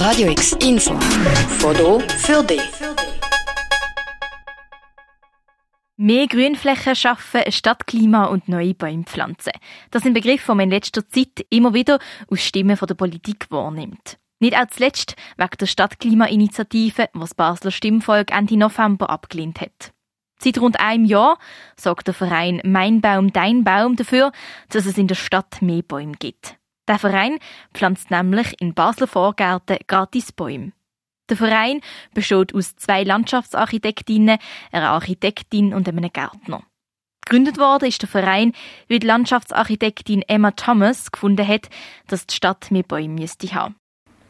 Radio X Info. Foto für dich. Mehr Grünflächen schaffen, Stadtklima und neue Bäume pflanzen. Das sind Begriffe, die man in letzter Zeit immer wieder aus Stimmen der Politik wahrnimmt. Nicht auch zuletzt wegen der Stadtklimainitiative, was das Basler Stimmvolk Ende November abgelehnt hat. Seit rund einem Jahr sorgt der Verein Mein Baum, Dein Baum dafür, dass es in der Stadt mehr Bäume gibt. Der Verein pflanzt nämlich in Basler Vorgärten gratis Bäume. Der Verein besteht aus zwei Landschaftsarchitektinnen, einer Architektin und einem Gärtner. Gegründet worden ist der Verein, weil die Landschaftsarchitektin Emma Thomas gefunden hat, dass die Stadt mehr Bäume müsste haben.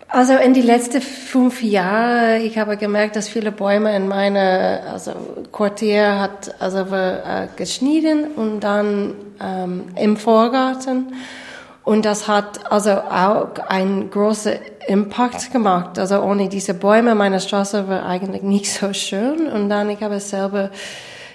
Also in die letzten fünf Jahren, ich habe gemerkt, dass viele Bäume in meinem also Quartier hat also äh, geschnitten und dann ähm, im Vorgarten. Und das hat also auch einen großen Impact gemacht. Also ohne diese Bäume, meine Straße war eigentlich nicht so schön. Und dann, ich habe selber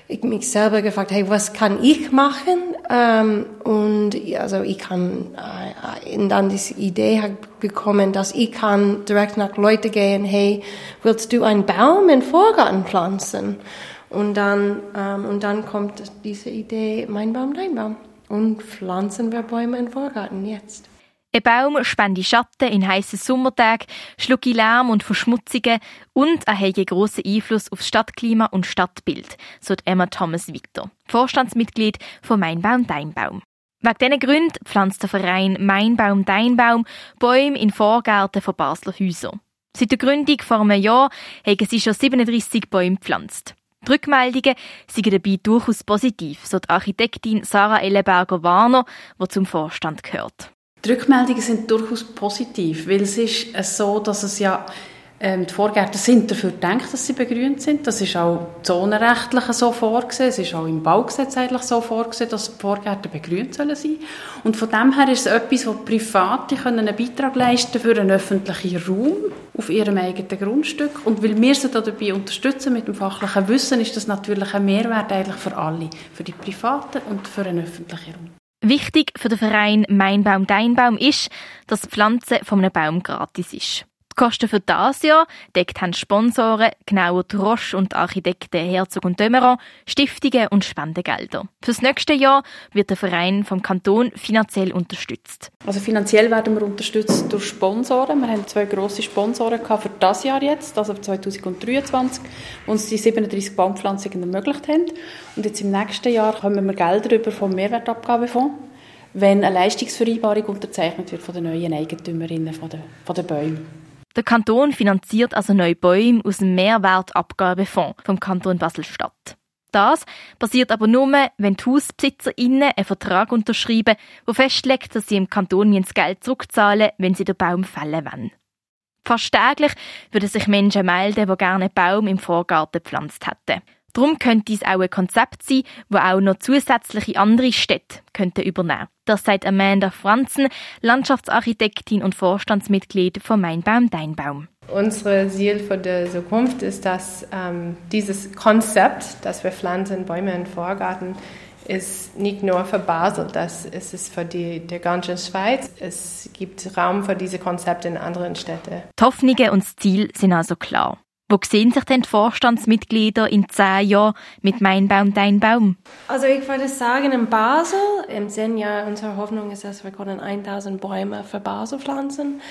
ich mich selber gefragt, hey, was kann ich machen? Ähm, und also ich kann äh, und dann diese Idee bekommen, dass ich kann direkt nach Leute gehen, hey, willst du einen Baum in Vorgarten pflanzen? Und dann ähm, und dann kommt diese Idee, mein Baum, dein Baum. Und pflanzen wir Bäume in Vorgarten jetzt. Ein Baum spende Schatten in heißen Sommertagen, schlucke Lärm und Verschmutzungen und er hat einen grossen Einfluss auf Stadtklima und Stadtbild, so Emma Thomas weiter, Vorstandsmitglied von Mein Baum, Dein Baum. Wegen diesen Gründen pflanzt der Verein Mein Baum, Dein Baum Bäume in Vorgärten von Basler Häusern. Seit der Gründung vor einem Jahr haben sie schon 37 Bäume gepflanzt. Die Rückmeldungen sind dabei durchaus positiv, so die Architektin Sarah Ellenberger-Warner, die zum Vorstand gehört. Die Rückmeldungen sind durchaus positiv, weil es ist so, dass es ja die Vorgärten sind dafür gedacht, dass sie begrünt sind. Das ist auch zonenrechtlich so vorgesehen. Es ist auch im Baugesetz eigentlich so vorgesehen, dass die Vorgärten begrünt sollen sein. Und von dem her ist es etwas, wo Private können einen Beitrag leisten für einen öffentlichen Raum auf ihrem eigenen Grundstück. Und weil wir sie dabei unterstützen mit dem fachlichen Wissen, ist das natürlich ein Mehrwert eigentlich für alle, für die Privaten und für einen öffentlichen Raum. Wichtig für den Verein Mein Baum, Dein Baum ist, dass die Pflanze von einem Baum gratis ist. Die Kosten für das Jahr deckt haben Sponsoren, genauer die Roche und Architekten Herzog und Dömerer, Stiftungen und Spendengelder. Fürs nächste Jahr wird der Verein vom Kanton finanziell unterstützt. Also finanziell werden wir unterstützt durch Sponsoren. Wir haben zwei grosse Sponsoren für das Jahr jetzt, also 2023, die uns die 37 Baumpflanzungen ermöglicht haben. Und jetzt im nächsten Jahr kommen wir Gelder über vom Mehrwertabgabefonds wenn eine Leistungsvereinbarung unterzeichnet wird von den neuen Eigentümerinnen von der, von der Bäume. Der Kanton finanziert also neue Bäume aus dem Mehrwertabgabefonds vom Kanton Basel-Stadt. Das passiert aber nur, wenn die HausbesitzerInnen einen Vertrag unterschreiben, der festlegt, dass sie im Kanton das Geld zurückzahlen wenn sie den Baum fällen wollen. Fast täglich würden sich Menschen melden, die gerne einen Baum im Vorgarten gepflanzt hätten. Darum könnte es auch ein Konzept sein, wo auch noch zusätzliche andere Städte könnten übernehmen. Das sagt Amanda Franzen, Landschaftsarchitektin und Vorstandsmitglied von Mein Baum, Dein Baum. Unser Ziel für die Zukunft ist, dass ähm, dieses Konzept, dass wir pflanzen Bäume im Vorgarten, ist nicht nur für Basel, das ist es für die, die ganze Schweiz. Es gibt Raum für diese Konzepte in anderen Städten. Die Hoffnungen und das Ziel sind also klar. Wo sehen sich denn die Vorstandsmitglieder in zehn Jahren mit Mein Baum, Dein Baum? Also ich würde sagen, in Basel, im zehn Jahren, unsere Hoffnung ist, dass wir können 1000 Bäume für Basel pflanzen.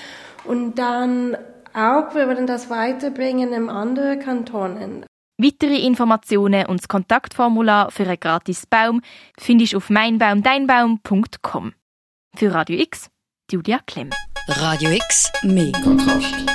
Und dann auch, wir werden das weiterbringen in andere Kantonen. Weitere Informationen und das Kontaktformular für einen gratis Baum findest du auf meinbaumdeinbaum.com. Für Radio X, Julia Klemm. Radio X, mehr Kontrast.